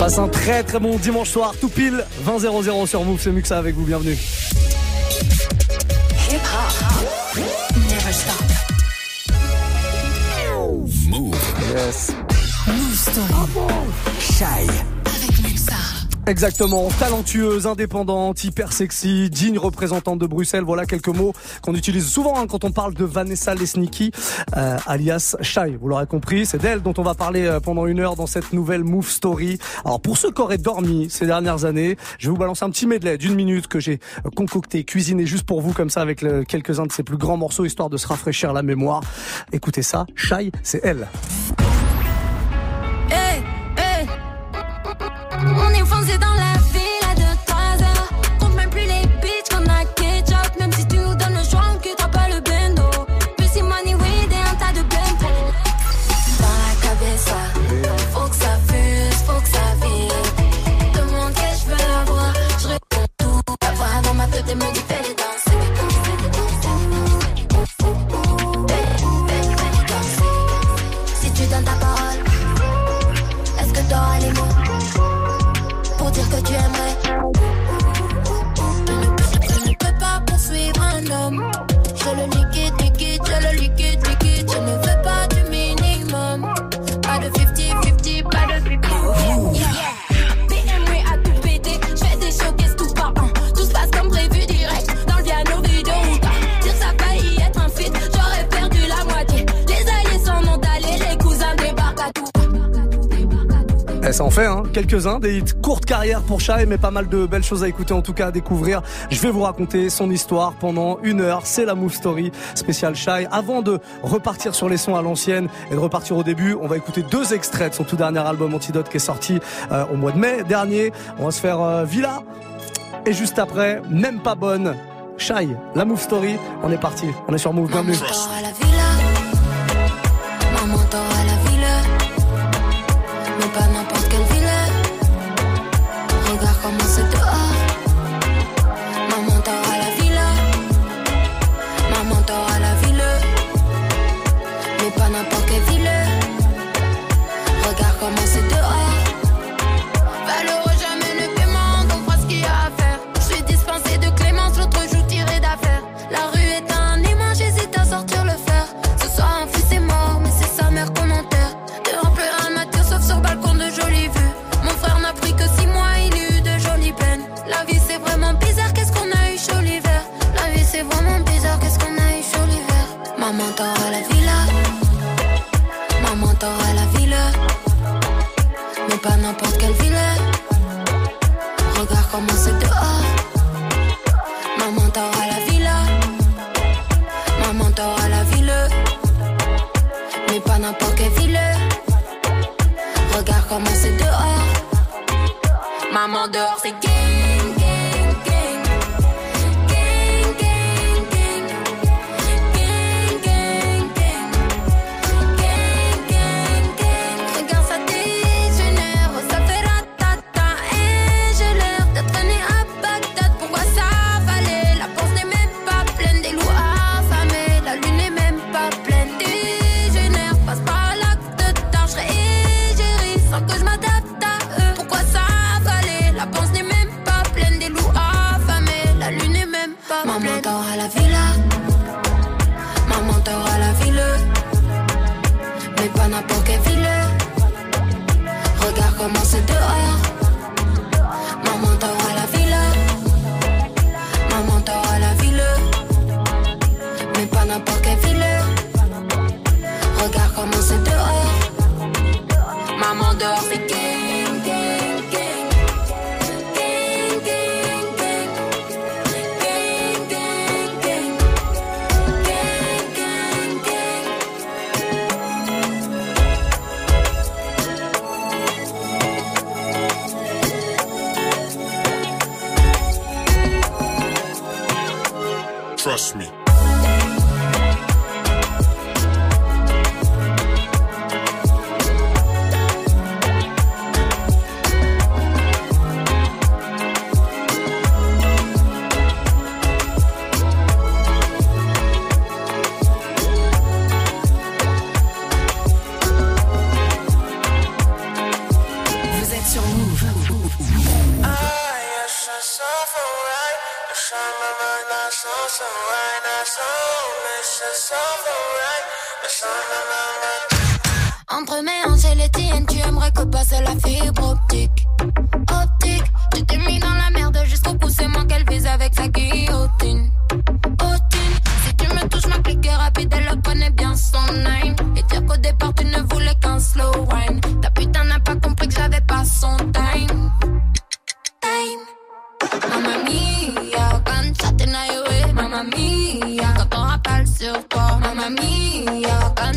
Passe un très très bon dimanche soir, tout pile 20-0-0 sur Move, c'est Muxa avec vous, bienvenue. Move. Yes. Move Story. Shy. Exactement, talentueuse, indépendante, hyper sexy, digne représentante de Bruxelles. Voilà quelques mots qu'on utilise souvent hein, quand on parle de Vanessa Lesniki, euh, alias Shy. Vous l'aurez compris, c'est d'elle dont on va parler euh, pendant une heure dans cette nouvelle Move Story. Alors pour ceux qui auraient dormi ces dernières années, je vais vous balancer un petit medley d'une minute que j'ai euh, concocté, cuisiné juste pour vous comme ça avec quelques-uns de ses plus grands morceaux histoire de se rafraîchir la mémoire. Écoutez ça, Shy, c'est elle. Ça en fait, hein, quelques-uns, des hits courtes carrières pour Shai, mais pas mal de belles choses à écouter, en tout cas à découvrir. Je vais vous raconter son histoire pendant une heure. C'est la Move Story spéciale Shai. Avant de repartir sur les sons à l'ancienne et de repartir au début, on va écouter deux extraits de son tout dernier album Antidote qui est sorti euh, au mois de mai dernier. On va se faire euh, Villa. Et juste après, même pas bonne, Shai, la Move Story. On est parti. On est sur Move. Bienvenue.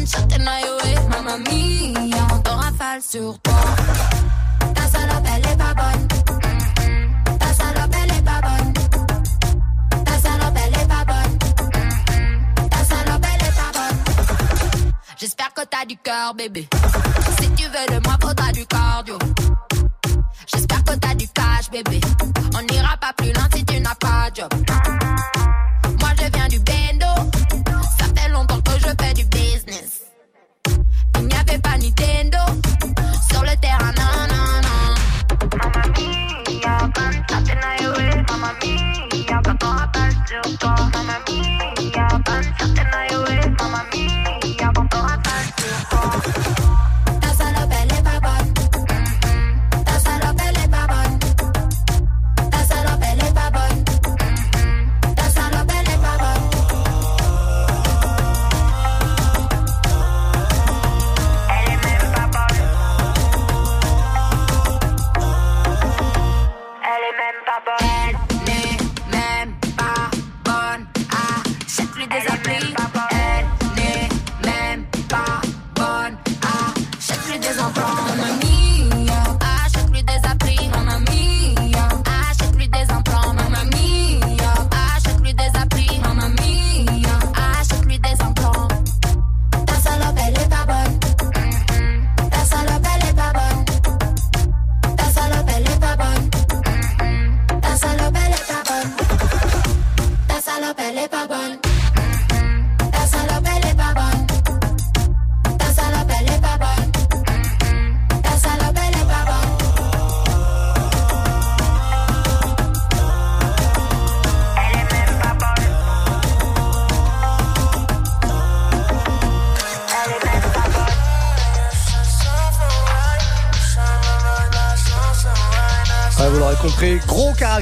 Chatin aïe, mamma mia, quand on rafale sur toi. Ta salope, elle est pas bonne. Ta salope, elle est pas bonne. Ta salope, elle est pas bonne. Ta salope, est pas bonne. J'espère que t'as du cœur, bébé. Si tu veux de moi, faudra du cardio.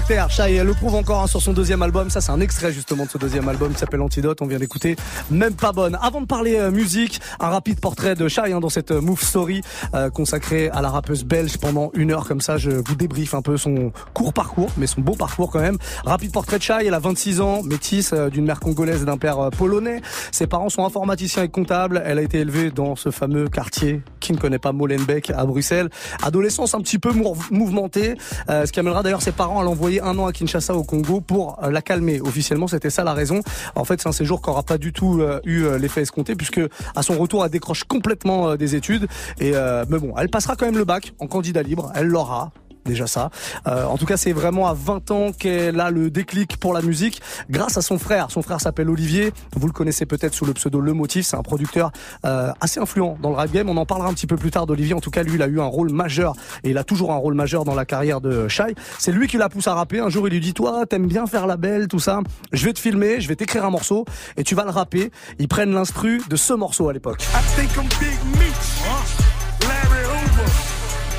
Caractère. Le prouve encore hein, sur son deuxième album. Ça, c'est un extrait justement de ce deuxième album qui s'appelle Antidote. On vient d'écouter, même pas bonne. Avant de parler euh, musique, un rapide portrait de Shai hein, dans cette euh, Move Story euh, consacrée à la rappeuse belge pendant une heure. Comme ça, je vous débriefe un peu son court parcours, mais son beau parcours quand même. Rapide portrait de Shai. Elle a 26 ans, métisse d'une mère congolaise et d'un père polonais. Ses parents sont informaticiens et comptables. Elle a été élevée dans ce fameux quartier qui ne connaît pas Molenbeek à Bruxelles. Adolescence un petit peu mou- mouvementée, ce qui amènera d'ailleurs ses parents à l'envoyer un an à Kinshasa au Congo pour euh, la calmer. Officiellement, c'était ça la raison. En fait, c'est un séjour qui n'aura pas du tout euh, eu euh, l'effet escompté puisque à son retour, elle décroche complètement des études. Et mais bon, elle passera quand même le bac en candidat libre. Elle l'aura déjà ça. Euh, en tout cas, c'est vraiment à 20 ans qu'elle a le déclic pour la musique grâce à son frère. Son frère s'appelle Olivier. Vous le connaissez peut-être sous le pseudo Le Motif. C'est un producteur euh, assez influent dans le rap game. On en parlera un petit peu plus tard d'Olivier. En tout cas, lui, il a eu un rôle majeur et il a toujours un rôle majeur dans la carrière de Shai. C'est lui qui la pousse à rapper. Un jour, il lui dit "Toi, t'aimes bien faire la belle, tout ça. Je vais te filmer, je vais t'écrire un morceau et tu vas le rapper." Ils prennent l'instru de ce morceau à l'époque.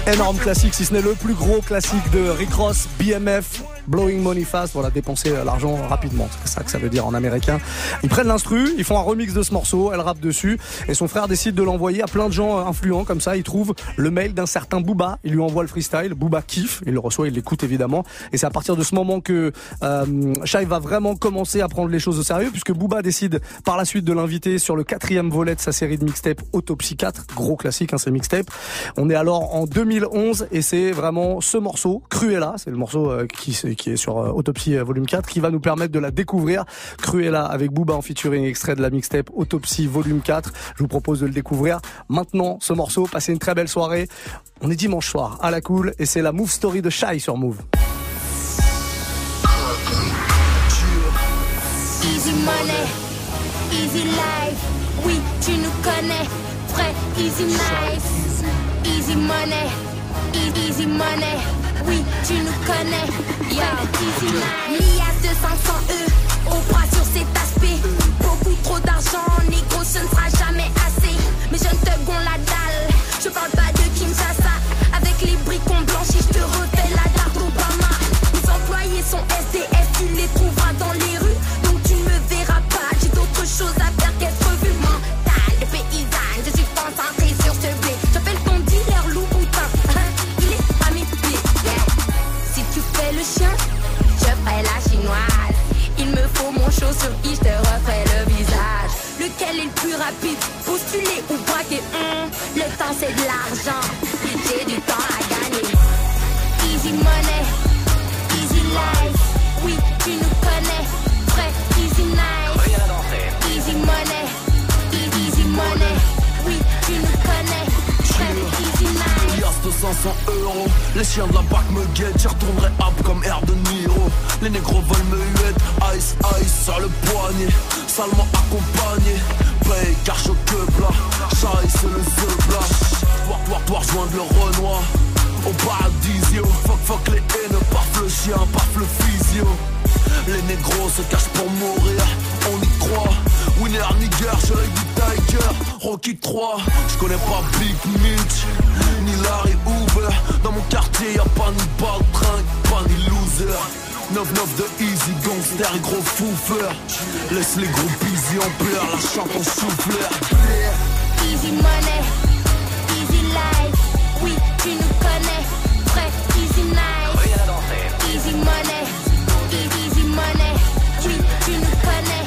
Énorme classique, si ce n'est le plus gros classique de Rick Ross, BMF, Blowing Money Fast, voilà, dépenser euh, l'argent rapidement, c'est ça que ça veut dire en américain. Ils prennent l'instru, ils font un remix de ce morceau, elle rappe dessus, et son frère décide de l'envoyer à plein de gens euh, influents, comme ça, il trouve le mail d'un certain Booba, il lui envoie le freestyle, Booba kiffe, il le reçoit, il l'écoute évidemment, et c'est à partir de ce moment que euh, Shai va vraiment commencer à prendre les choses au sérieux, puisque Booba décide par la suite de l'inviter sur le quatrième volet de sa série de mixtape Autopsy 4, gros classique, hein, c'est mixtape. On est alors en 2011 et c'est vraiment ce morceau, Cruella, c'est le morceau euh, qui, qui est sur euh, Autopsy euh, volume 4, qui va nous permettre de la découvrir. Cruella avec Booba en featuring extrait de la mixtape Autopsy volume 4. Je vous propose de le découvrir maintenant, ce morceau. Passez une très belle soirée. On est dimanche soir à la cool et c'est la Move Story de Shy sur Move. Easy money, easy life. Oui, tu nous connais. Vrai, easy nice. Easy money, e- easy money oui, tu nous connais. Yo, L'IA de 500 E, on bras sur cet aspect. Beaucoup trop d'argent, négro, ce ne sera jamais assez. Mais je ne te gonfle la dalle. Je parle Sur qui je te refait le visage. Lequel est le plus rapide? Postuler ou euros. Les chiens de la BAC me guettent, j'y retournerai up comme air de Niro. Les négros veulent me huette, ice, ice sur le poignet. Salement accompagné, paye, car je queue Chai, c'est le zebla. Voir, voir, voir, joindre le Renoir. Au paradisio, fuck, fuck les haines, paf le chien, paf le physio. Les négros se cachent pour mourir, on y croit. Winner, nigger, je 3 Je connais pas Big Mitch Ni Larry Hoover. Dans mon quartier y'a pas ni bad Pas ni loser. 9-9 de Easy Gangster et gros foufeur Laisse les gros busy en pleurs La chante en souffleur. Easy money Easy life. Oui tu nous connais. Vrai easy nice. Easy money Easy money. Oui tu nous connais.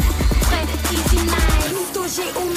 Vrai easy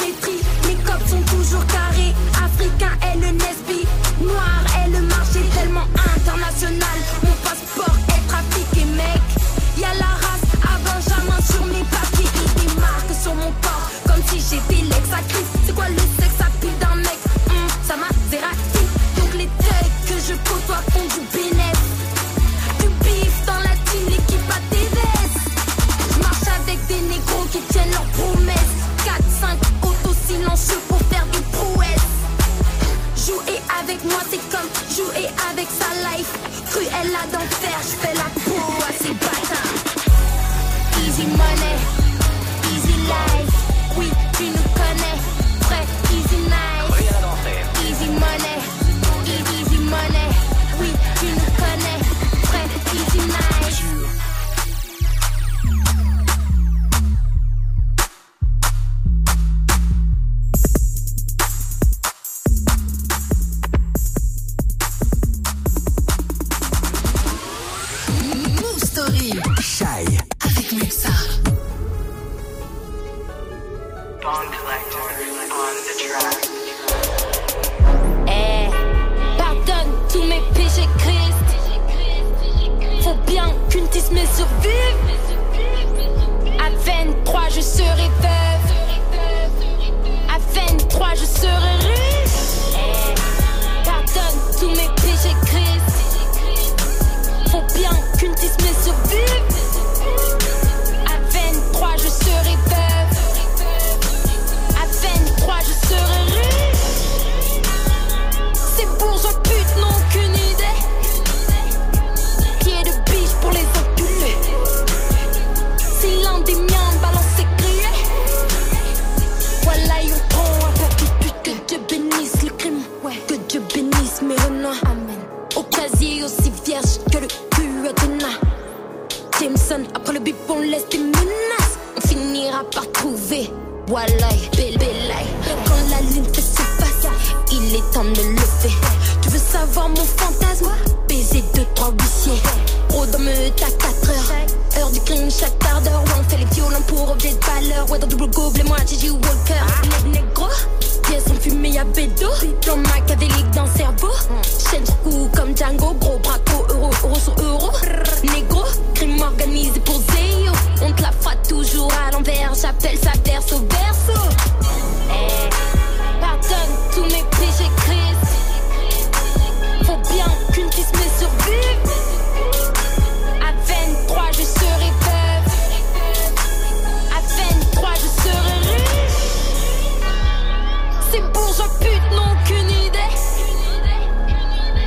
singes à pute n'ont aucune idée.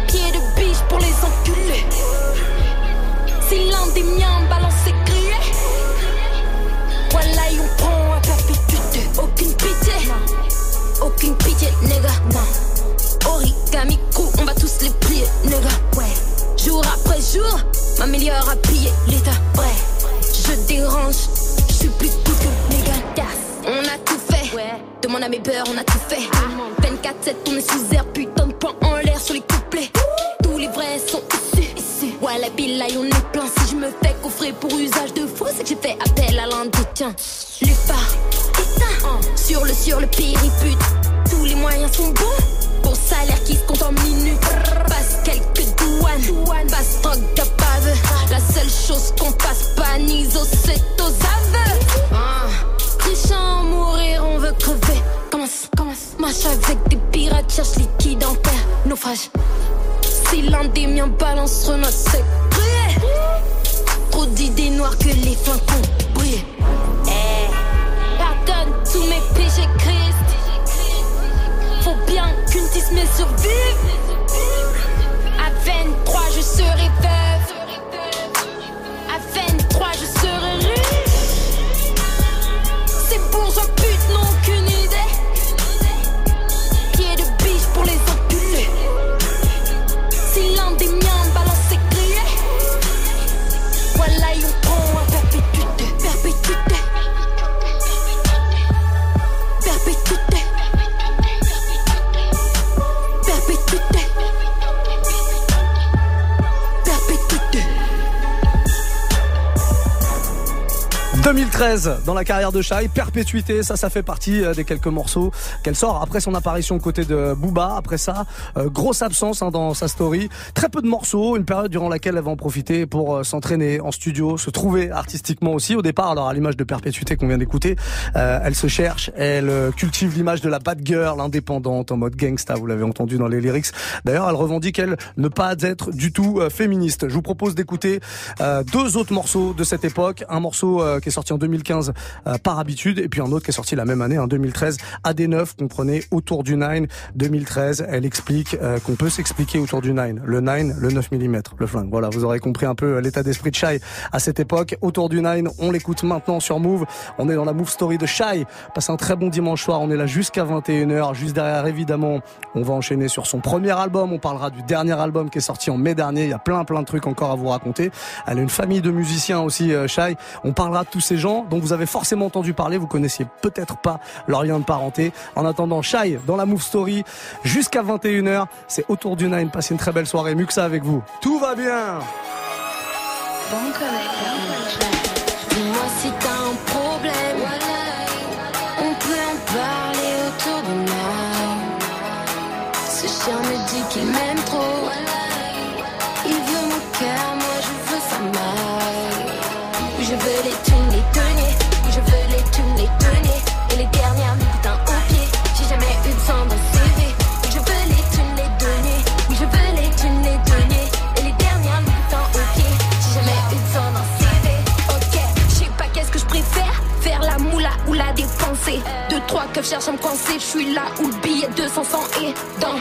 Pied de biche pour les enculés? Si l'un des miens balance et crié. Voilà, on prend à perpétuité. Aucune pitié. Aucune pitié, nigga. Non. Origami, coup, on va tous les plier, nigga. Ouais. Jour après jour, ma meilleure à piller l'état. Ouais. Je dérange, je suis plus cool que Megan. On a ouais. demande à mes peurs, on a tout fait. 24-7, on est sous air, putain de points en l'air sur les couplets. Tous les vrais sont issus. Ouais, la bille, on est plein. Si je me fais coffrer pour usage de faux, c'est que j'ai fait appel à l'un des tiens. Les phares, sur le sur le péripute. Tous les moyens sont bons pour salaire qui se compte en minutes. Passe quelques douanes, passe drogue capable. La seule chose qu'on passe pas Niso, c'est aux aveux. Ah. Trichant, mourir, on veut crever. Commence, commence. Marche avec des pirates, cherche liquide en terre. Naufrage. Si l'un des miens balance notre secret. Trop d'idées noires que les fins qu'on brûlé. Eh, pardonne tous mes péchés, Christ. Faut bien qu'une me survive. À 23, je serai veuve. 2013 dans la carrière de Shai, perpétuité, ça ça fait partie euh, des quelques morceaux qu'elle sort après son apparition aux côtés de Booba. Après ça, euh, grosse absence hein, dans sa story, très peu de morceaux, une période durant laquelle elle va en profiter pour euh, s'entraîner en studio, se trouver artistiquement aussi. Au départ, alors à l'image de perpétuité qu'on vient d'écouter, elle se cherche, elle cultive l'image de la bad girl indépendante en mode gangsta, vous l'avez entendu dans les lyrics. D'ailleurs, elle revendique elle ne pas être du tout féministe. Je vous propose d'écouter deux autres morceaux de cette époque, un morceau qui sorti en 2015 euh, par habitude, et puis un autre qui est sorti la même année, en 2013, AD9, comprenez, autour du 9. 2013, elle explique euh, qu'on peut s'expliquer autour du 9. Le 9, le 9 mm, le flingue. Voilà, vous aurez compris un peu euh, l'état d'esprit de Shy à cette époque. Autour du 9, on l'écoute maintenant sur Move. On est dans la Move Story de Shy. Passe un très bon dimanche soir. On est là jusqu'à 21h. Juste derrière, évidemment, on va enchaîner sur son premier album. On parlera du dernier album qui est sorti en mai dernier. Il y a plein, plein de trucs encore à vous raconter. Elle a une famille de musiciens aussi, Shy. On parlera de tout ces gens dont vous avez forcément entendu parler, vous connaissiez peut-être pas leur lien de parenté. En attendant, Shai dans la Move Story jusqu'à 21h, c'est autour du Nine. Passez une très belle soirée, Muxa avec vous. Tout va bien. Keufs cherchent à me coincer. Je suis là où le billet de 500 est dans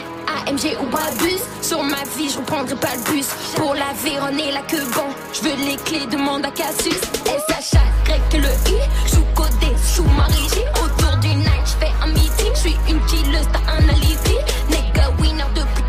AMG ou Brabus. Sur ma vie, je reprendrai pas le bus. Pour la Véronne et la queue bon. Je veux les clés, demande à Cassius. SHA, grec que le I. Sous codé, sous ma régie. Autour du night, je fais un meeting. Je suis une killeuse, t'as un alibi. Nigga winner toujours,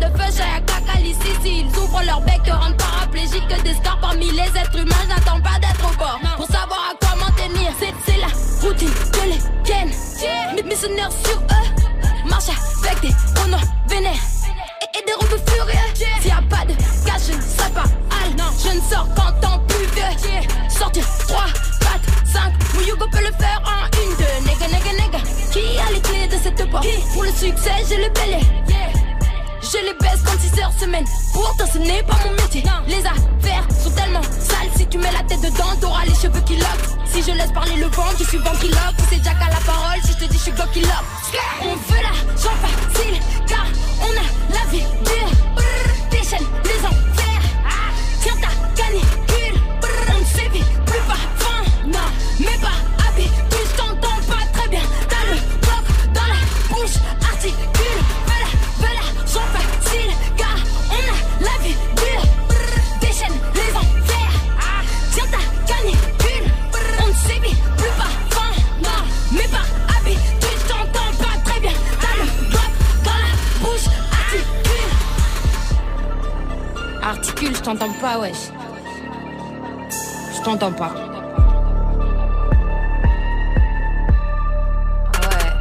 de feu chez un ici. Si ils ouvrent leur bec, te rendent paraplégique. Que des scores parmi les êtres humains. J'attends pas d'être au bord. Pour savoir à quoi m'en tenir. C'est, la routine que les tiennes. Mes missionnaires sur eux. Marche avec des honneurs vénères. Et, et des robes furieux. S'il y a pas de cash, je ne serai pas. Non, je ne sors qu'en temps plus vieux. Sortir 3, 4, 5. Mon Hugo peut le faire en une, deux. Nègre, nègre, nègre. Qui a les clés de cette porte? Pour le succès, j'ai le bélier. Semaine. Pourtant, ce n'est pas mon métier. Les affaires sont tellement sales. Si tu mets la tête dedans, t'auras les cheveux qui loquent. Si je laisse parler le vent, je suis ventriloque. C'est Jack à la parole. Si je te dis, je suis Lock. On veut l'argent facile, car t'entends pas, wesh. Je t'entends pas. Ouais.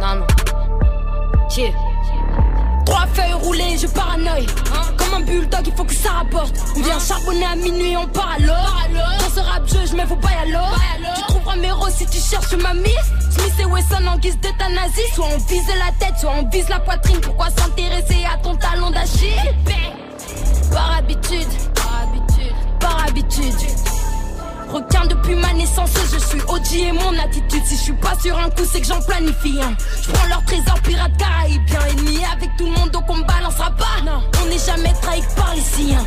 Non, non. Tiens. Trois feuilles roulées, je paranoïe. Comme un bulldog, il faut que ça rapporte. On vient charbonner à minuit, on part alors. Dans ce rap jeu, je me faut pas alors. Tu trouveras mes roses si tu cherches ma miss. Smith et Wesson en guise d'euthanasie. Soit on vise la tête, soit on vise la poitrine. Pourquoi s'intéresser à ton talon d'Achille? Par habitude, par habitude, par habitude. Requin depuis ma naissance, je suis OG et mon attitude. Si je suis pas sur un coup, c'est que j'en planifie un. Je prends leur trésor pirate caribéen. Ennemi avec tout le monde, donc on balancera pas. Non, on n'est jamais trahi par les siens.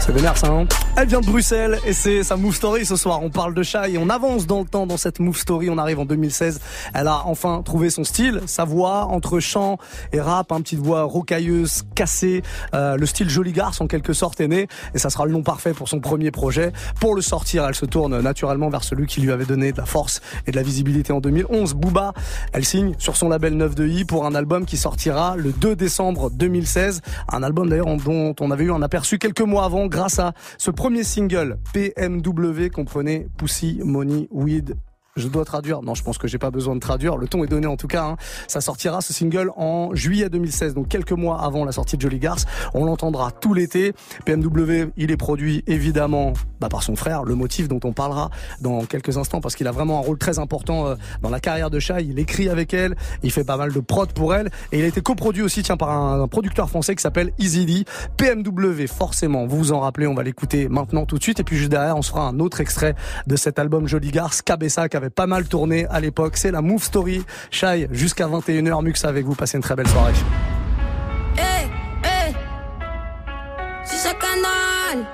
C'est vénère ça, hein Elle vient de Bruxelles et c'est sa Move Story ce soir. On parle de chat et on avance dans le temps dans cette Move Story. On arrive en 2016. Elle a enfin trouvé son style, sa voix entre chant et rap, un petite voix rocailleuse, cassée. Euh, le style joli garce en quelque sorte est né et ça sera le nom parfait pour son premier projet. Pour le sortir, elle se tourne naturellement vers celui qui lui avait donné de la force et de la visibilité en 2011. Booba, elle signe sur son label 9 de I pour un album qui sortira le 2 décembre 2016. Un album d'ailleurs dont on avait eu un aperçu quelques mois avant grâce à ce premier single PMW comprenait Pussy, Money, Weed je dois traduire. Non, je pense que j'ai pas besoin de traduire. Le ton est donné en tout cas. Hein. Ça sortira ce single en juillet 2016, donc quelques mois avant la sortie de Jolly Garce. On l'entendra tout l'été. PMW, il est produit évidemment bah, par son frère, le motif dont on parlera dans quelques instants parce qu'il a vraiment un rôle très important euh, dans la carrière de Shai. Il écrit avec elle, il fait pas mal de prod pour elle et il a été coproduit aussi tiens par un, producteur français qui s'appelle Easy PMW, forcément, vous vous en rappelez, on va l'écouter maintenant tout de suite et puis juste derrière, on se fera un autre extrait de cet album Jolly Garce, Cabessa pas mal tourné à l'époque. C'est la Move Story. Shai, jusqu'à 21h, Mux avec vous. Passez une très belle soirée. Hey, hey. C'est ce canal.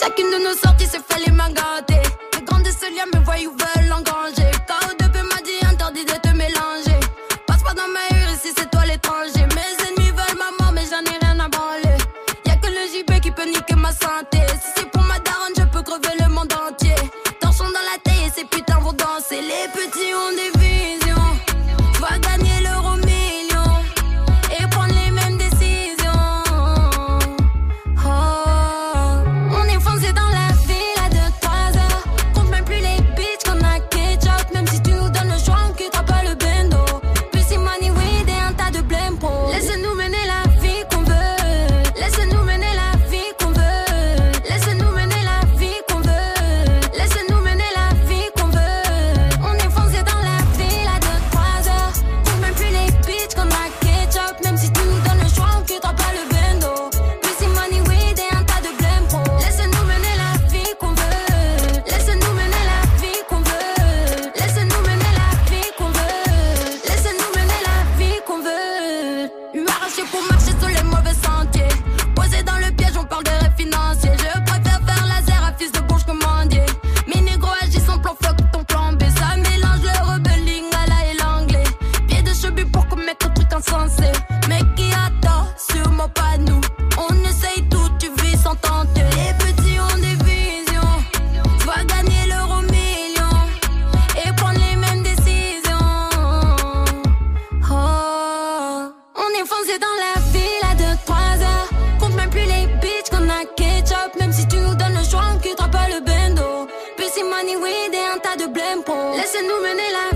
Chacune de nos sorties s'est fait les mains gâtées. Les grands de ce lien me voient sous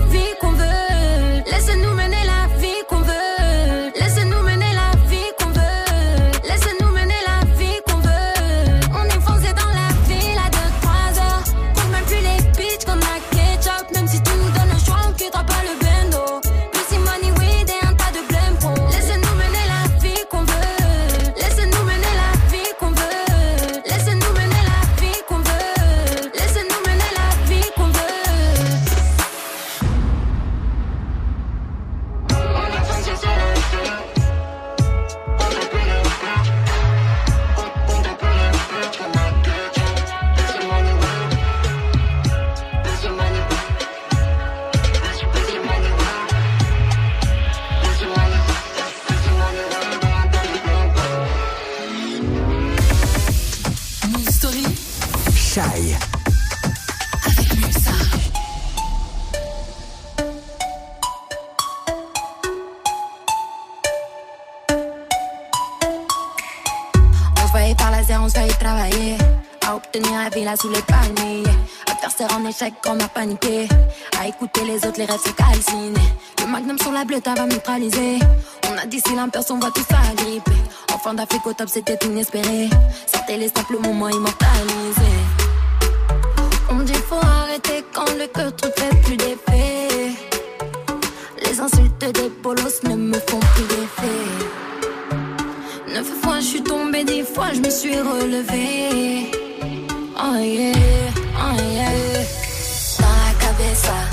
l'imperson va tout s'agripper. En fin d'Afrique au top, c'était inespéré. Sortez les simples moments immortalisés. On dit faut arrêter quand le cœur truc fait plus d'effet. Les insultes des polos ne me font plus d'effet. Neuf fois je suis tombée, dix fois je me suis relevée. oh yeah, oh yeah. Dans la cabeza,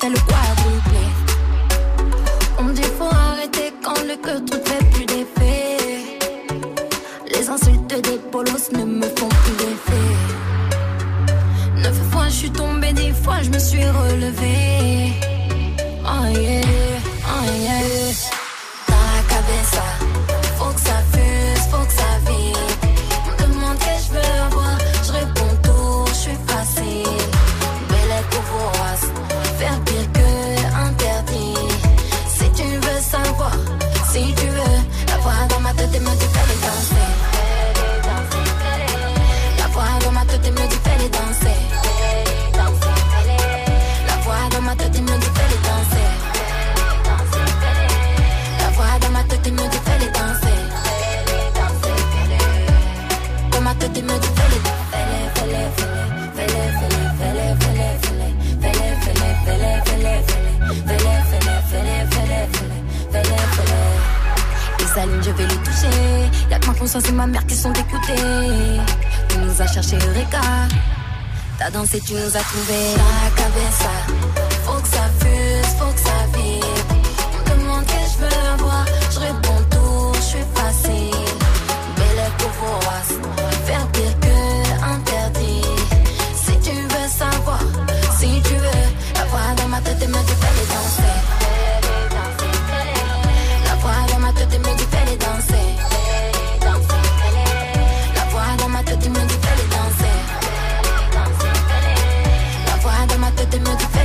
te lo ma mère qui sont dégoûtées. Tu nous as cherché Eureka. T'as dansé, tu nous as trouvé la cabeza. Faut que ça fuse, faut que ça vibre. On me demande que je veux avoir, je réponds tout, je suis facile. Belle courroise, faire pire que interdit. Si tu veux savoir, si tu veux, la voix dans ma tête et me dit fais les danser. La voix dans ma tête et me dit fais les danser. Tête me dit les danser. La voix dans ma tête me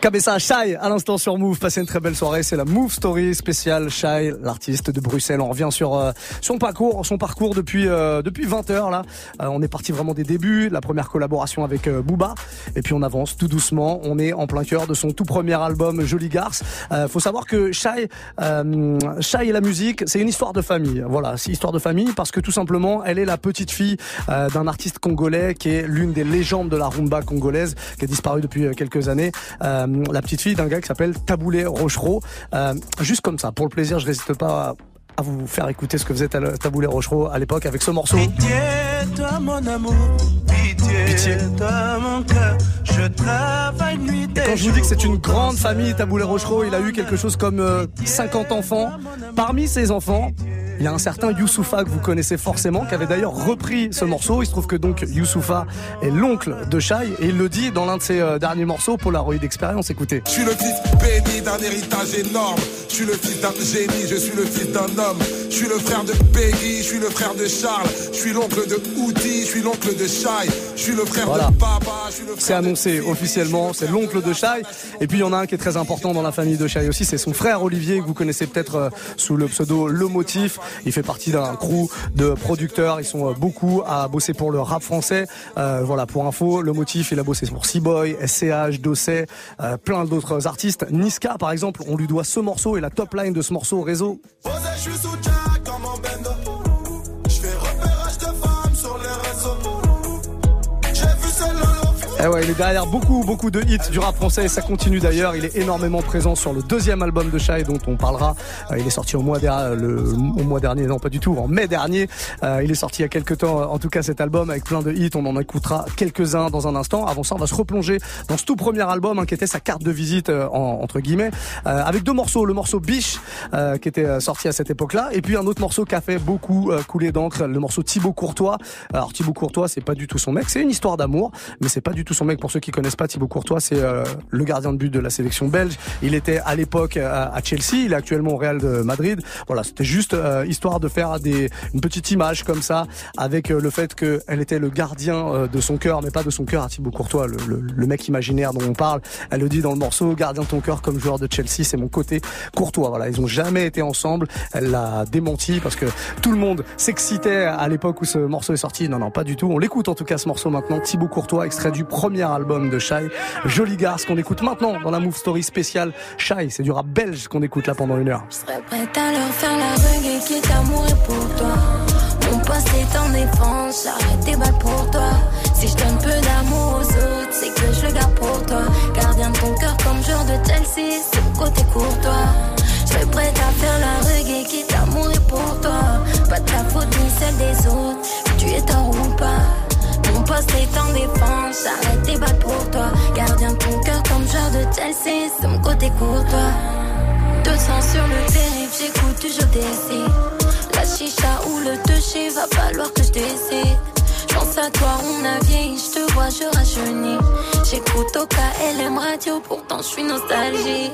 Cabessa Shai à l'instant sur Move. Passez une très belle soirée. C'est la Move Story spéciale Shai, l'artiste de Bruxelles. On revient sur euh, son parcours, son parcours depuis euh, depuis 20 heures là. Euh, on est parti vraiment des débuts, la première collaboration avec euh, Booba, et puis on avance tout doucement. On est en plein cœur de son tout premier album Jolie Garce. Euh, faut savoir que Shai, euh, Shai et la musique, c'est une histoire de famille. Voilà, c'est histoire de famille parce que tout simplement, elle est la petite fille d'un artiste congolais qui est l'une des légendes de la rumba congolaise, qui a disparu depuis quelques années. La petite fille d'un gars qui s'appelle Taboulé Rochereau. Euh, juste comme ça, pour le plaisir, je n'hésite pas à, vous faire écouter ce que faisait Taboulé Rochereau à l'époque avec ce morceau. Pitié, toi mon amour, pitié, Pitié. toi mon cœur, je travaille nuit Et quand je vous dis que c'est une grande famille, Taboulé Rochereau, il a eu quelque chose comme euh, 50 enfants. Parmi ces enfants, il y a un certain Youssoufa que vous connaissez forcément, qui avait d'ailleurs repris ce morceau. Il se trouve que donc Youssoufa est l'oncle de Shai et il le dit dans l'un de ses euh, derniers morceaux, Polaroid Experience. Écoutez. Je suis le fils béni d'un héritage énorme. Je suis le fils d'un génie, je suis le fils d'un homme. Je suis le frère de Peggy, je suis le frère de Charles. Je suis l'oncle de je suis l'oncle de Shai. Je suis le frère Voilà. de Baba, je suis le frère C'est annoncé officiellement, c'est l'oncle de Shai. Et puis il y en a un qui est très important dans la famille de Shai aussi, c'est son frère Olivier que vous connaissez peut-être euh, sous le pseudo Le Motif. Il fait partie d'un crew de producteurs, ils sont euh, beaucoup à bosser pour le rap français. Euh, voilà, pour info, Le Motif, il a bossé pour C-Boy, SCH, Dosset, euh, plein d'autres artistes. Niska par exemple, on lui doit ce morceau et la top line de ce morceau au réseau. su Eh ouais, il est derrière beaucoup, beaucoup de hits du rap français et ça continue d'ailleurs. Il est énormément présent sur le deuxième album de Shai dont on parlera. Euh, il est sorti au mois, der- le, mois dernier, non pas du tout, en mai dernier. Euh, il est sorti il y a quelques temps, en tout cas cet album avec plein de hits. On en écoutera quelques-uns dans un instant. Avant ça, on va se replonger dans ce tout premier album hein, qui était sa carte de visite euh, en- entre guillemets, euh, avec deux morceaux. Le morceau Biche euh, qui était euh, sorti à cette époque-là, et puis un autre morceau qui a fait beaucoup euh, couler d'encre, le morceau Thibaut Courtois. Alors Thibaut Courtois, c'est pas du tout son mec, c'est une histoire d'amour, mais c'est pas du tout son mec. Pour ceux qui connaissent pas Thibaut Courtois, c'est euh, le gardien de but de la sélection belge. Il était à l'époque euh, à Chelsea, il est actuellement au Real de Madrid. Voilà, c'était juste euh, histoire de faire des, une petite image comme ça, avec euh, le fait qu'elle était le gardien euh, de son cœur, mais pas de son cœur à Thibaut Courtois, le, le- le mec imaginaire dont on parle. Elle le dit dans le morceau, gardien de ton cœur comme joueur de Chelsea, c'est mon côté Courtois. Voilà, ils ont jamais été ensemble. Elle l'a démenti parce que tout le monde s'excitait à l'époque où ce morceau est sorti. Non, non, pas du tout. On l'écoute en tout cas ce morceau maintenant. Thibaut Courtois, extrait du album de Shai, Jolie Garce, qu'on écoute maintenant dans la Move Story spéciale Shai. C'est du rap belge qu'on écoute là pendant une heure. Je serais prête à leur faire la reggae qui t'amourait pour toi. Mon poste est en défense, j'arrête tes balles pour toi. Si je donne peu d'amour aux autres, c'est que je le garde pour toi. Garde Chelsea, c'est côté courtois. Je serais prête à faire la reggae qui t'a mouru pour toi. Pas de ta faute ni celle des autres, tu es tort ou pas. Poste est en défense, j'arrête tes balles pour toi. Gardien ton cœur comme genre de Chelsea, mon côté courtois. 200 sur le périph', j'écoute du jeu d'essai. La chicha ou le toucher, va falloir que je décide. Pense à toi, on a vieilli, je te vois, je rajeunis. J'écoute au KLM radio, pourtant je suis nostalgique.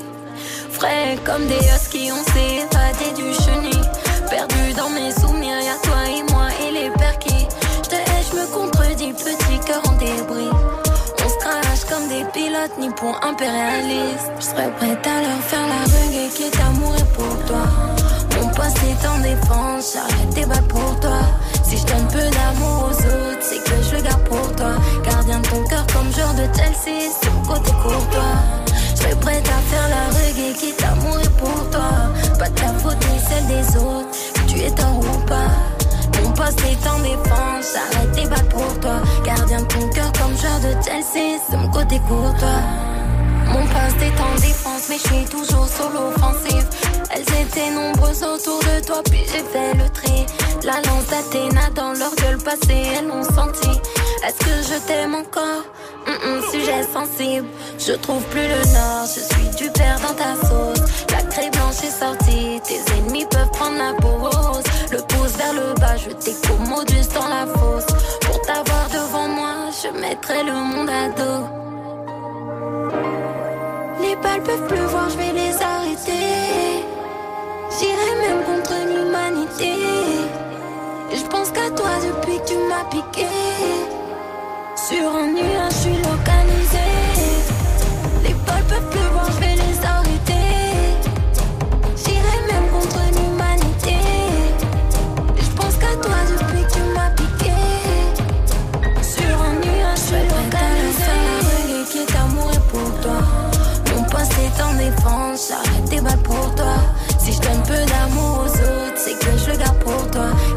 Frais comme des os qui ont s'évadé du chenil. Perdu dans mes souvenirs, y'a toi et moi On se crache comme des pilotes ni pour impérialistes. Je serais prête à leur faire la reggae qui est amour pour toi. Mon poste est en défense, j'arrête tes balles pour toi. Si je donne peu d'amour aux autres, c'est que je le garde pour toi. Gardien de ton cœur comme genre de Chelsea, mon côté courtois. Je serais prête à faire la reggae qui t'a mouru pour toi. Pas de ta faute ni celle des autres, tu es tort ou. Mon poste est en défense, j'arrête tes balles pour toi. Gardien de ton cœur comme genre de Chelsea, c'est mon côté courtois. Mon poste est en défense, mais je suis toujours sur l'offensive. Elles étaient nombreuses autour de toi, puis j'ai fait le tri. La lance d'Athéna dans leur gueule passée, elles l'ont senti. Est-ce que je t'aime encore? Sujet sensible, je trouve plus le nord, je suis du père dans ta sauce. La craie blanche est sortie, tes ennemis peuvent prendre la pause. Vers le bas, je t'écommodus dans la fosse. Pour t'avoir devant moi, je mettrai le monde à dos. Les balles peuvent pleuvoir, je vais les arrêter. J'irai même contre l'humanité. Je pense qu'à toi depuis que tu m'as piqué. Sur un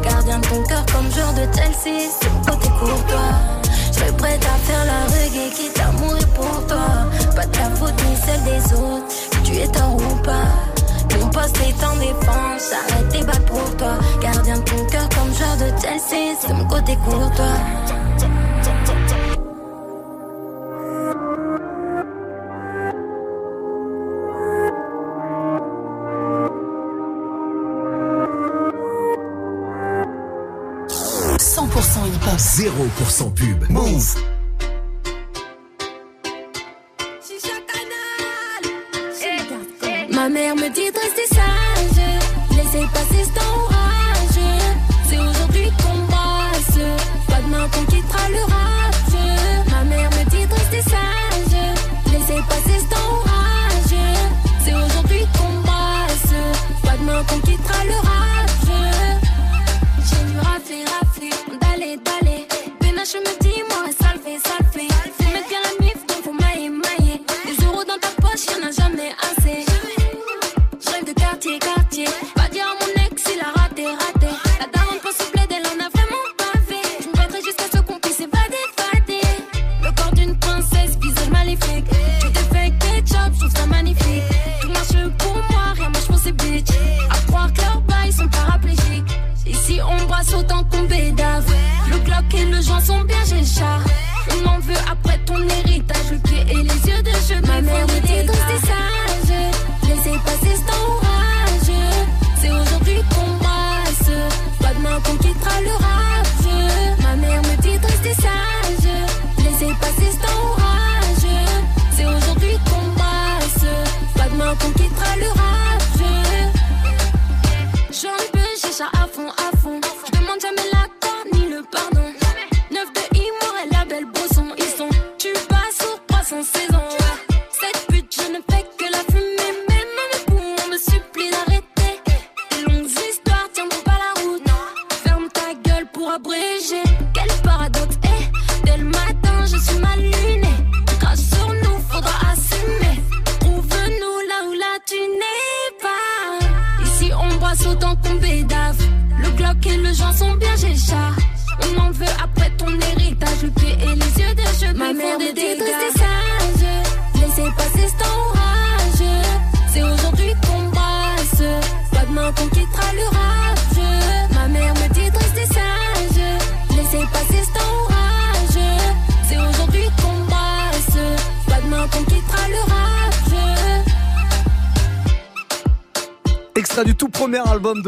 Gardien de ton cœur comme joueur de Chelsea, mon côté courtois. Je serais prête à faire la reggae qui t'a mouru pour toi. Pas de ta faute ni celle des autres, tu es tort ou pas. Mon poste est en défense, j'arrête tes balles pour toi. Gardien de ton cœur comme joueur de Chelsea, c'est mon côté courtois. 0% pub. Move. Ma mère me dit de rester sage, laissez passer ce temps le joint sont bien, j'ai le char. On en veut après ton héritage, le pied et les yeux de jeu. Ma mère me dit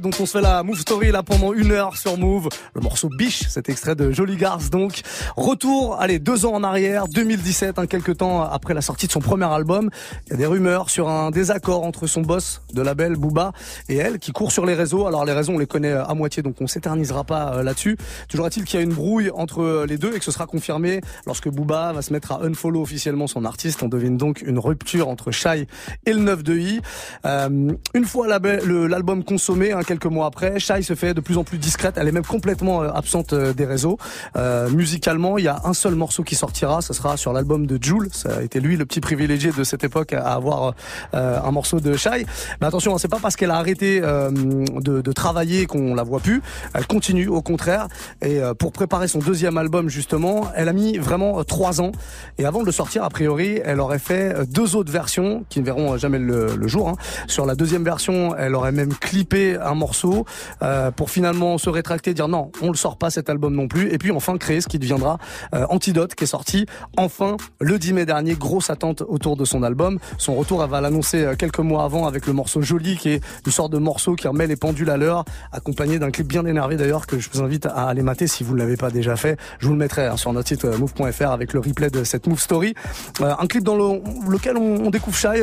dont on se fait la Move Story là pendant une heure sur Move. Le morceau Biche, cet extrait de Jolie Garce donc. Retour, allez, deux ans en arrière, 2017, hein, quelques temps après la sortie de son premier album. Il y a des rumeurs sur un désaccord entre son boss de label Booba et elle qui court sur les réseaux. Alors les raisons on les connaît à moitié donc on s'éternisera pas euh, là-dessus. Toujours est-il qu'il y a une brouille entre les deux et que ce sera confirmé lorsque Booba va se mettre à unfollow officiellement son artiste. On devine donc une rupture entre Shai et le 9 de I. Euh, une fois l'album consommé, quelques mois après, Shai se fait de plus en plus discrète. Elle est même complètement euh, absente euh, des réseaux. Euh, musicalement, il y a un seul morceau qui sortira. Ce sera sur l'album de Jules. Ça a été lui le petit privilégié de cette époque à avoir un morceau de Shai. Mais attention, hein, c'est pas parce qu'elle a arrêté de, de, travailler qu'on la voit plus. Elle continue, au contraire. Et pour préparer son deuxième album, justement, elle a mis vraiment trois ans. Et avant de le sortir, a priori, elle aurait fait deux autres versions qui ne verront jamais le, le jour. Hein. Sur la deuxième version, elle aurait même clippé un morceau euh, pour finalement se rétracter, dire non, on le sort pas cet album non plus. Et puis enfin créer ce qui deviendra euh, Antidote, qui est sorti enfin le 10 mai dernier. Grosse attente autour de son album. Son retour, elle va l'annoncer euh, quelques mois avant avec le morceau Joli, qui est une sorte de morceau qui remet les pendules à l'heure, accompagné d'un clip bien énervé d'ailleurs que je vous invite à aller mater si vous ne l'avez pas déjà fait. Je vous le mettrai hein, sur notre site move.fr avec le replay de cette Move Story. un clip dans le, lequel on, découvre Shai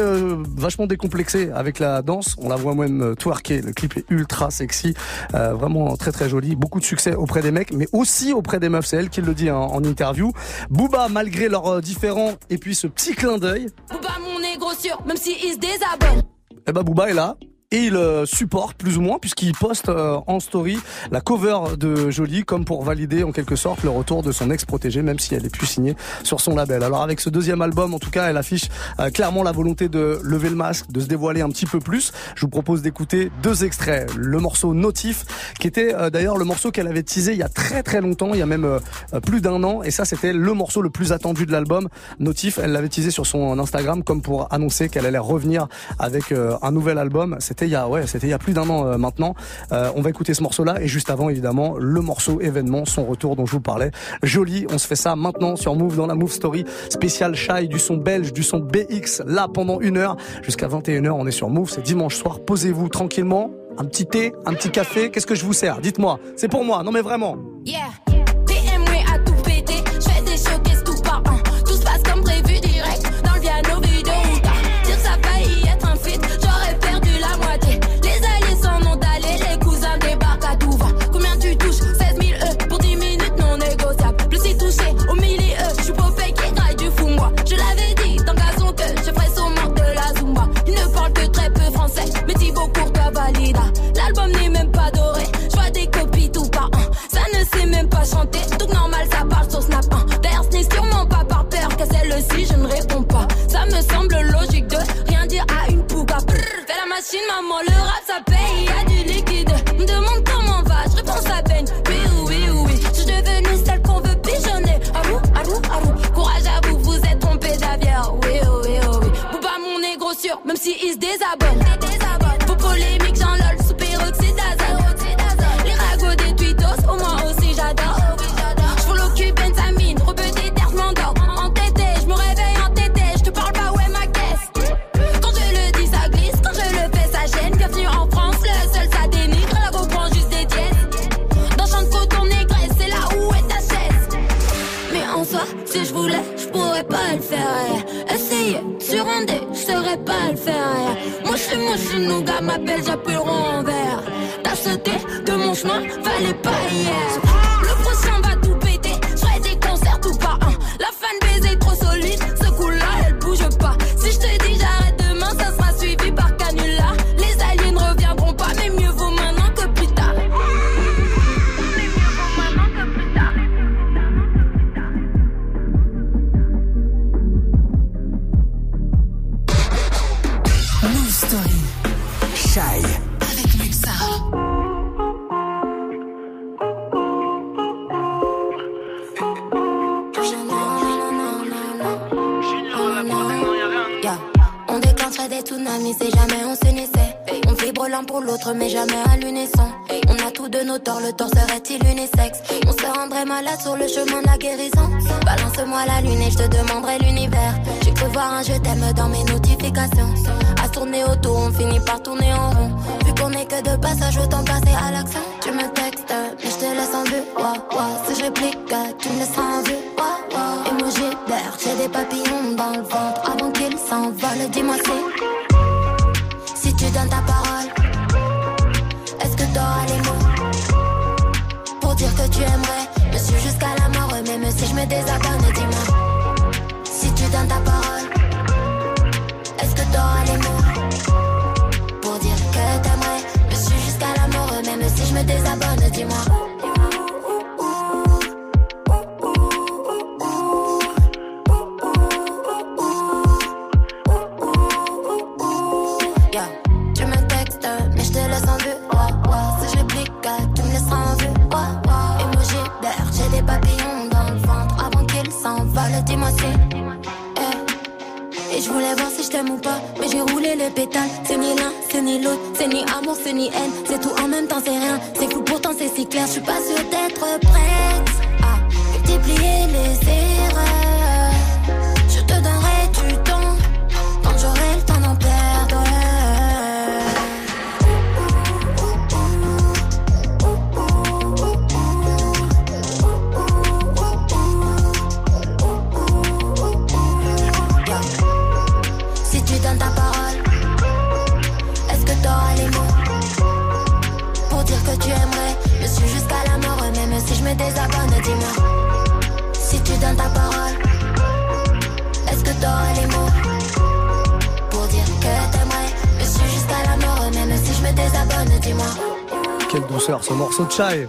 vachement décomplexé avec la danse. On la voit même twerker. Le clip est ultra sexy, euh, vraiment très très joli. Beaucoup de succès auprès des mecs, mais aussi auprès des meufs. C'est elle qui le dit en, interview. Booba, malgré leurs euh, différents, et puis ce petit clin d'œil. Booba, mon négro sûr, même s'il se désabonne. Eh ben Booba est là, et il euh, supporte plus ou moins puisqu'il poste euh, en story la cover de Jolie comme pour valider en quelque sorte le retour de son ex-protégé même si elle est plus signée sur son label. Alors avec ce deuxième album en tout cas elle affiche euh, clairement la volonté de lever le masque, de se dévoiler un petit peu plus. Je vous propose d'écouter deux extraits. Le morceau Notif qui était d'ailleurs le morceau qu'elle avait teasé il y a très très longtemps, il y a même plus d'un an et ça c'était le morceau le plus attendu de l'album. Notif, elle l'avait teasé sur son Instagram comme pour annoncer qu'elle allait revenir avec un nouvel album. Il y a ouais, c'était il y a plus d'un an euh, maintenant. Euh, on va écouter ce morceau-là et juste avant évidemment le morceau événement, son retour dont je vous parlais. Joli, on se fait ça maintenant sur Move dans la Move Story spécial Shy du son belge, du son BX là pendant une heure jusqu'à 21h. On est sur Move, c'est dimanche soir. Posez-vous tranquillement, un petit thé, un petit café. Qu'est-ce que je vous sers? Dites-moi. C'est pour moi. Non mais vraiment. Sait même suis moi, je suis nougat, m'appelle, j'appuie le rond en vert. T'as sauté de mon chemin, fallait pas hier. Ni l'un, c'est ni l'autre, c'est ni amour, c'est ni haine. C'est tout en même temps, c'est rien. C'est fou, pourtant c'est si clair. Je suis pas sûre d'être prête douceur ce morceau de chai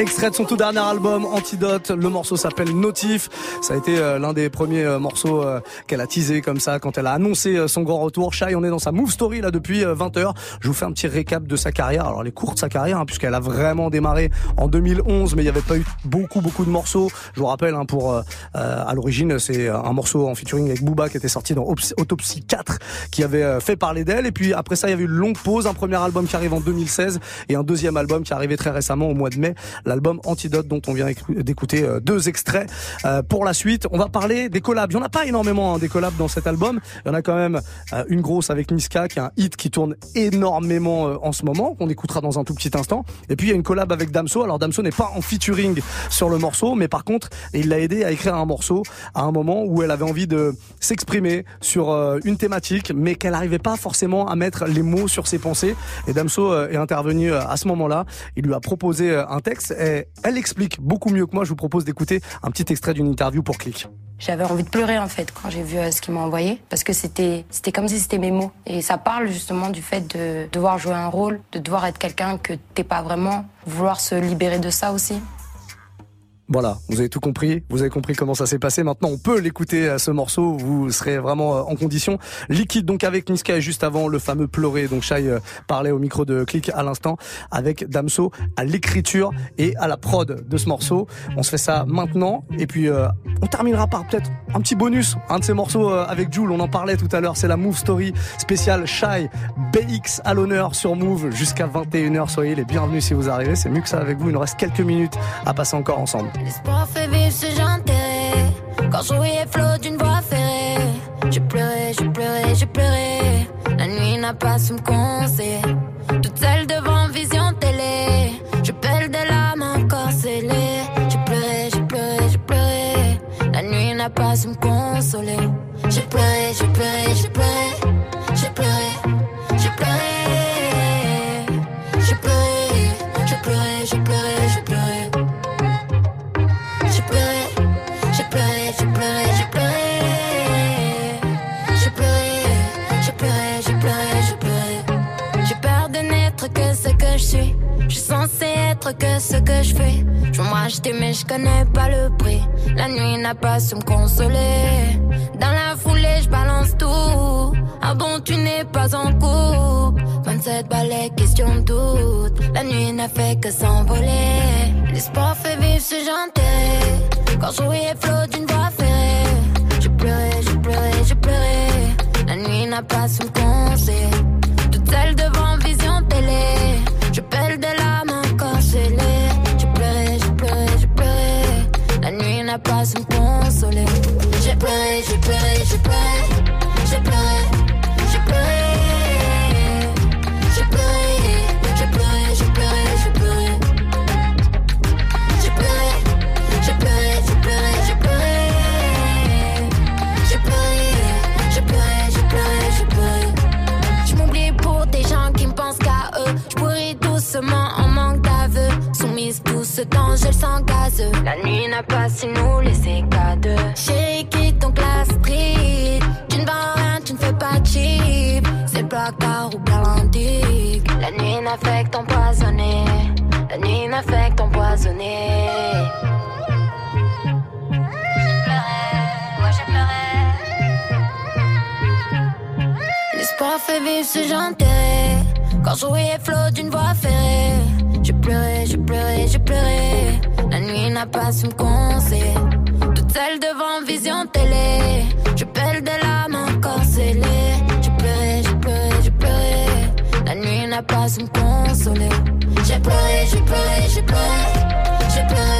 extrait de son tout dernier album Antidote. Le morceau s'appelle Notif. Ça a été euh, l'un des premiers euh, morceaux euh, qu'elle a teasé comme ça quand elle a annoncé son grand retour. Shai, on est dans sa move story là depuis 20 heures. Je vous fais un petit récap de sa carrière. Alors les courtes de sa carrière hein, puisqu'elle a vraiment démarré en 2011 mais il n'y avait pas eu beaucoup beaucoup de morceaux. Je vous rappelle hein, pour à l'origine c'est un morceau en featuring avec Booba qui était sorti dans Autopsy 4 qui avait fait parler d'elle et puis après ça il y avait eu une longue pause, un premier album qui arrive en 2016 et un deuxième album qui est arrivé très récemment au mois de mai l'album Antidote dont on vient d'écouter euh, deux extraits. Euh, pour la suite, on va parler des collabs. Il n'y en a pas énormément hein, des collabs dans cet album. Il y en a quand même euh, une grosse avec Niska qui est un hit qui tourne énormément en ce moment, qu'on écoutera dans un tout petit instant. Et puis il y a une collab avec Damso. Alors Damso n'est pas en featuring sur le morceau, mais par contre, il l'a aidé à écrire un morceau à un moment où elle avait envie de s'exprimer sur une thématique, mais qu'elle n'arrivait pas forcément à mettre les mots sur ses pensées. Et Damso est intervenu à ce moment-là. Il lui a proposé un texte. Et elle explique beaucoup mieux que moi. Je vous propose d'écouter un petit extrait d'une interview pour Click. J'avais envie de pleurer en fait quand j'ai vu euh, ce qu'il m'a envoyé parce que c'était c'était comme si c'était mes mots et ça parle justement du fait de devoir jouer un rôle, de devoir être quelqu'un que t'es pas vraiment, vouloir se libérer de ça aussi. Voilà, vous avez tout compris, vous avez compris comment ça s'est passé. Maintenant, on peut l'écouter à ce morceau, vous serez vraiment euh, en condition. Liquide donc avec Niska juste avant le fameux pleurer. Donc Shai euh, parlait au micro de Click à l'instant avec Damso à l'écriture et à la prod de ce morceau. On se fait ça maintenant et puis euh, on terminera par peut-être un petit bonus, un de ces morceaux avec Jules, on en parlait tout à l'heure, c'est la Move Story spéciale Shai BX à l'honneur sur Move jusqu'à 21h. Soyez les bienvenus si vous arrivez, c'est mieux que ça avec vous. Il nous reste quelques minutes à passer encore ensemble. L'espoir fait vivre ce j'enterrais. Quand je voyais flot d'une voix ferrée. J'ai pleuré, j'ai pleuré, j'ai pleuré. La nuit n'a pas su me conseiller. Toute seule devant vision télé. Je pèle des larmes encore scellées. J'ai pleuré, j'ai pleuré, j'ai pleuré. La nuit n'a pas su me consoler. J'ai pleuré, j'ai pleuré, j'ai pleuré. Je fais. Je veux m'acheter mais je connais pas le prix. La nuit n'a pas su me consoler. Dans la foulée, je balance tout. Ah bon, tu n'es pas en couple. 27 balais, question de doute. La nuit n'a fait que s'envoler. L'espoir fait vivre ce janté. Quand je voyais flot d'une voix ferrée. J'ai pleuré, j'ai pleuré, j'ai pleuré. La nuit n'a pas su me conseiller. Si nous laisser qu'à deux. J'ai quitté ton classe street? Tu ne vas rien, tu ne fais pas cheap. C'est placard ou galantique. La nuit n'a fait que t'empoisonner. La nuit n'a fait que t'empoisonner. L'espoir fait vivre ce j'enterré. Quand je voyais flot d'une voix ferrée. J'ai pleuré, j'ai pleuré, j'ai pleuré. N'a pas su me conseiller. Toute seule devant vision télé. Je pèle des larmes encore scellées. J'ai pleuré, j'ai pleuré, j'ai pleuré. La nuit n'a pas su me consoler. J'ai pleuré, j'ai pleuré, j'ai pleuré. J'ai pleuré,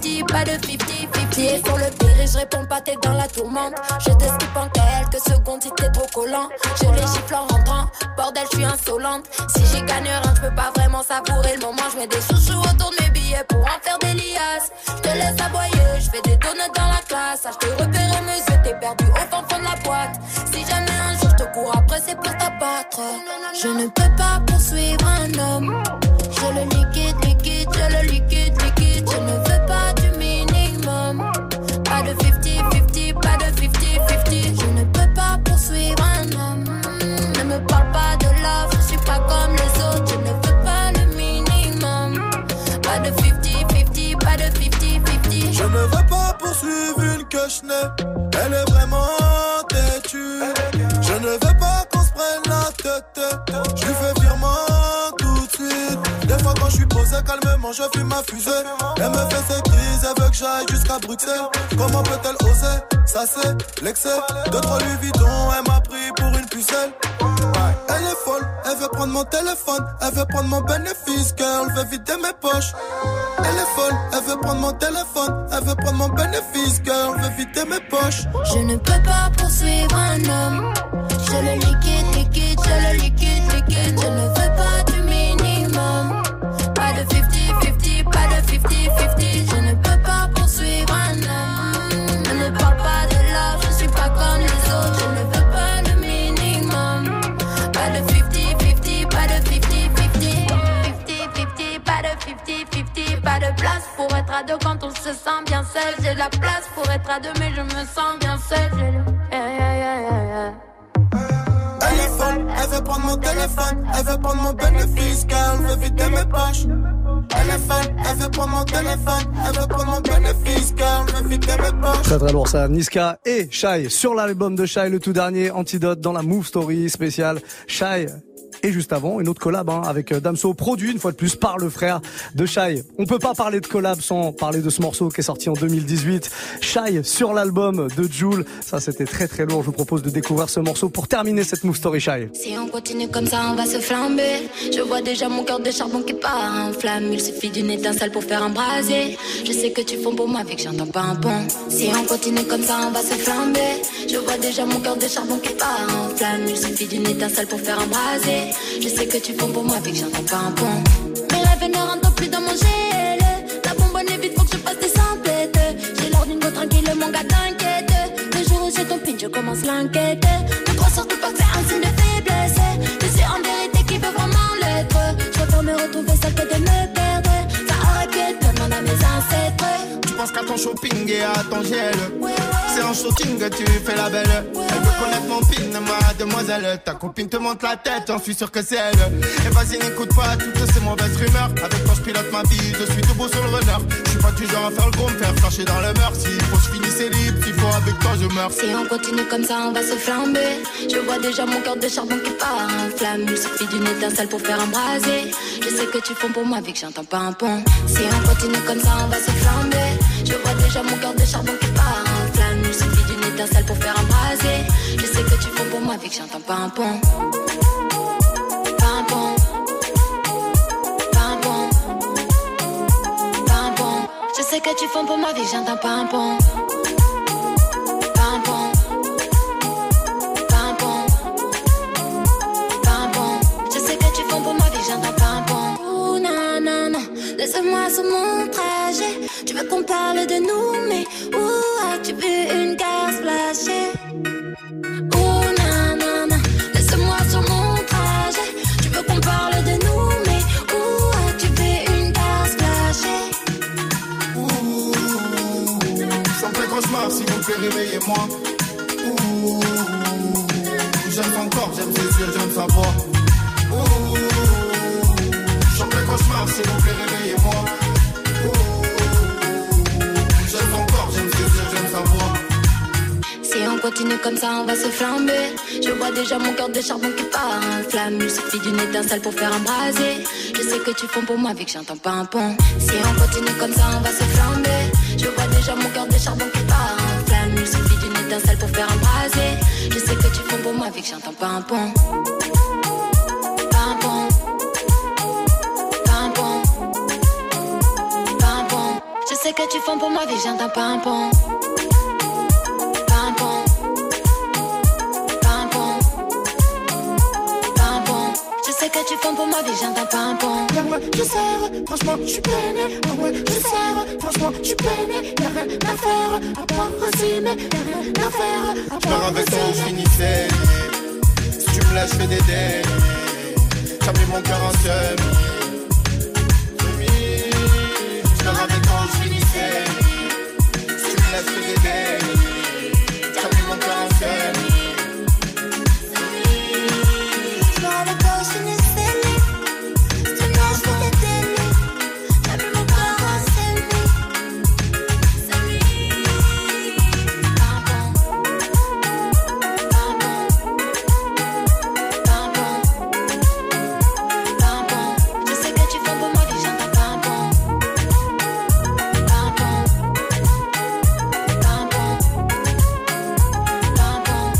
50-50, pas de 50-50. Pieds sur le péril, je réponds pas, t'es dans la tourmente. Je t'esquive en quelques secondes si t'es trop collant. Je les gifle en rentrant, bordel, je suis insolente. Si j'y gagne rien, je peux pas vraiment savourer le moment. Je mets des chouchous autour de mes billets pour en faire des liasses. Je te laisse aboyer, je fais des donuts dans la classe. Ah, je te yeux, t'es perdu au fond de la boîte. Si jamais un jour je te cours après, c'est pour t'abattre. Je ne peux pas poursuivre un homme. Je le liquide, liquide, je le liquide, liquide. Poursuivre une que. Elle est vraiment têtue. Je ne veux pas qu'on se prenne la tête. Je lui fais Quand je suis posé calmement, je fume ma fusée. Elle me fait ses crises, elle veut que j'aille jusqu'à Bruxelles. Comment peut-elle oser Ça c'est l'excès. De lui Vuitton, elle m'a pris pour une pucelle. Elle est folle, elle veut prendre mon téléphone, elle veut prendre mon bénéfice, girl, veut vider mes poches. Elle est folle, elle veut prendre mon téléphone, elle veut prendre mon bénéfice, girl, veut vider mes poches. Je ne peux pas poursuivre un homme. Je le liquide, liquide, je le liquide, liquide. Je ne veux pas Très très lourd ça, Niska et Shai sur l'album de Shai, le tout dernier Antidote dans la Move Story spéciale Shai. Et juste avant, une autre collab hein, avec euh, Damso, produit une fois de plus par le frère de Shai. On peut pas parler de collab sans parler de ce morceau qui est sorti en 2018. Shai sur l'album de Joule. Ça, c'était très très lourd. Je vous propose de découvrir ce morceau pour terminer cette Move Story Shai. Si on continue comme ça, on va se flamber. Je vois déjà mon cœur de charbon qui part en flamme. Il suffit d'une étincelle pour faire un brasier. Je sais que tu fonds pour moi, avec que j'entends pas un pont. Si on continue comme ça, on va se flamber. Je vois déjà mon cœur de charbon qui part en flamme. Il suffit d'une étincelle pour faire un brasier. Je sais que tu fonds pour moi, avec que j'entends pas un pont. Mes rêves ne rentrent plus dans mon GL. La bonbonne est vide, faut que je passe des emplettes. J'ai l'air d'une go tranquille, mon gars t'inquiète. Le jour où j'ai ton pin, je commence l'enquête. Ne crois surtout pas que c'est un signe de faiblesse. Je suis en vérité qui veut vraiment l'être. Je préfère me retrouver seule que de me perdre. Ça aurait pu être à mes ancêtres. Tu penses qu'à ton shopping et à ton gel. C'est en shooting que tu fais la belle. Elle veut connaître mon pin, ma demoiselle. Ta copine te monte la tête, j'en suis sûr que c'est elle. Et vas-y, n'écoute pas toutes ces mauvaises rumeurs. Avec toi, je pilote ma vie, je suis tout beau sur le runner. Je suis pas du genre à faire le gros, me faire flasher dans le mœurs. S'il faut je finisse libre, s'il faut avec toi je meurs. Si on continue comme ça, on va se flamber. Je vois déjà mon cœur de charbon qui part en flamme. Il suffit d'une étincelle pour faire embraser. Je sais que tu fonds pour moi, vu que j'entends pas un pont. Si on continue comme ça, on va se flamber. Je vois déjà mon cœur de charbon qui part en flamme. Il suffit d'une étincelle pour faire embraser. Je sais que tu fonds pour moi, vu que j'entends pas un pont. Pas un un un. Je sais que tu fonds pour moi, vu que j'entends pas un pont. Veux qu'on parle de nous, mais où as-tu vu une guerre splasher? Ouh, non, non, non. Laisse-moi sur mon trajet. Continue comme ça, on va se flamber. Je vois déjà mon cœur de charbon qui part en flamme. Il suffit d'une étincelle pour faire embraser. Je sais que tu fonds pour moi, vu que j'entends pas un pont. Si on continue comme ça, on va se flamber. Je vois déjà mon cœur de charbon qui part en flamme. Il suffit d'une étincelle pour faire embraser. Je sais que tu fonds pour moi, vu que j'entends pas un pont. Je sais que tu fonds pour moi, vu que j'entends pas un pont. Fonds pour moi, que j'entends pas un pont. Ah ouais, je sers, franchement, je suis peiné. Ah ouais, je sers, franchement, je suis peiné. Y'a rien à faire, à part rosiner. Y'a rien à faire, à Je part avec toi, finit saigné. Si tu me laisses, je fais des délits. J'ai mis mon cœur en semi. Semi. Je pars avec toi, on finit saigné. Si tu me laisses, je fais des délits.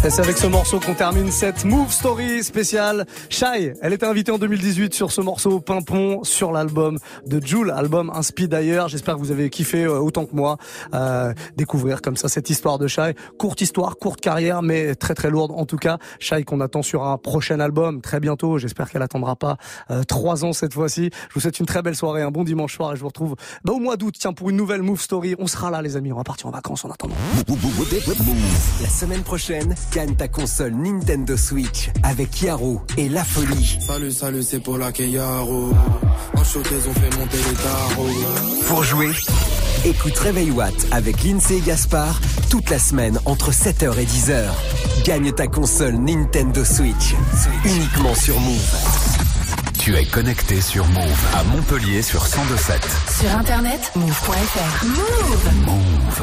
Et c'est avec ce morceau qu'on termine cette Move Story spéciale. Shai, elle était invitée en 2018 sur ce morceau Pimpon sur l'album de Joule, album Inspi d'ailleurs. J'espère que vous avez kiffé euh, autant que moi euh, découvrir comme ça cette histoire de Shai. Courte histoire, courte carrière, mais très très lourde en tout cas. Shai qu'on attend sur un prochain album très bientôt. J'espère qu'elle attendra pas euh, trois ans cette fois-ci. Je vous souhaite une très belle soirée, un bon dimanche soir et je vous retrouve bah, au mois d'août. Tiens pour une nouvelle Move Story. On sera là les amis. On va partir en vacances en attendant. La semaine prochaine, gagne ta console Nintendo Switch avec Yaro et La Folie. Salut, salut, c'est pour la Keyaro. En showcase, on fait monter les tarots. Pour jouer, écoute Réveil Watt avec Lindsay et Gaspard toute la semaine entre 7h et 10h. Gagne ta console Nintendo Switch uniquement sur Move. Tu es connecté sur Move à Montpellier sur 1027. Sur internet, move.fr. Move. Move.